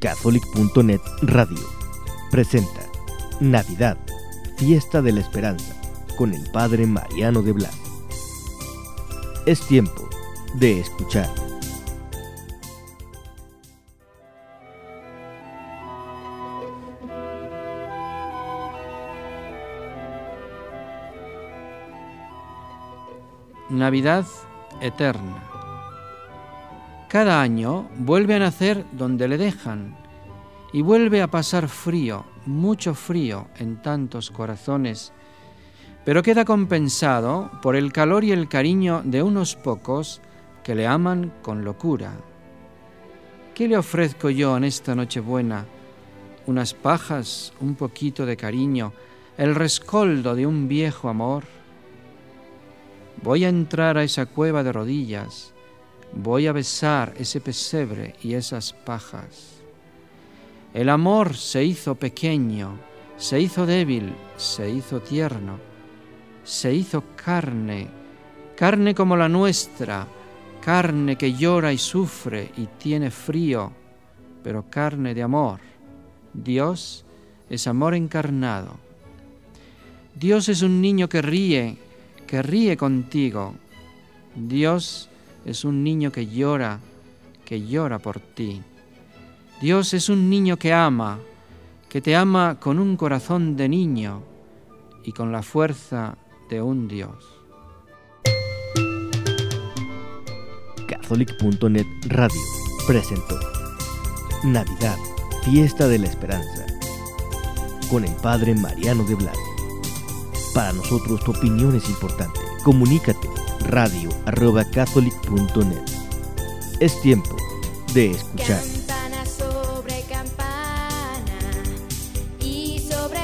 Catholic.net Radio presenta Navidad, Fiesta de la Esperanza, con el Padre Mariano de Blas. Es tiempo de escuchar. Navidad eterna. Cada año vuelve a nacer donde le dejan y vuelve a pasar frío, mucho frío en tantos corazones, pero queda compensado por el calor y el cariño de unos pocos que le aman con locura. ¿Qué le ofrezco yo en esta Nochebuena? Unas pajas, un poquito de cariño, el rescoldo de un viejo amor. Voy a entrar a esa cueva de rodillas, voy a besar ese pesebre y esas pajas. El amor se hizo pequeño, se hizo débil, se hizo tierno, se hizo carne, carne como la nuestra, carne que llora y sufre y tiene frío, pero carne de amor. Dios es amor encarnado. Dios es un niño que ríe, que ríe contigo. Dios es un niño que llora, que llora por ti. Dios es un niño que ama, que te ama con un corazón de niño y con la fuerza de un Dios. Catholic.net Radio presentó Navidad, Fiesta de la Esperanza, con el Padre Mariano de Blas. Para nosotros tu opinión es importante comunícate radio arroba catholic.net. Es tiempo de escuchar. Campana sobre campana y sobre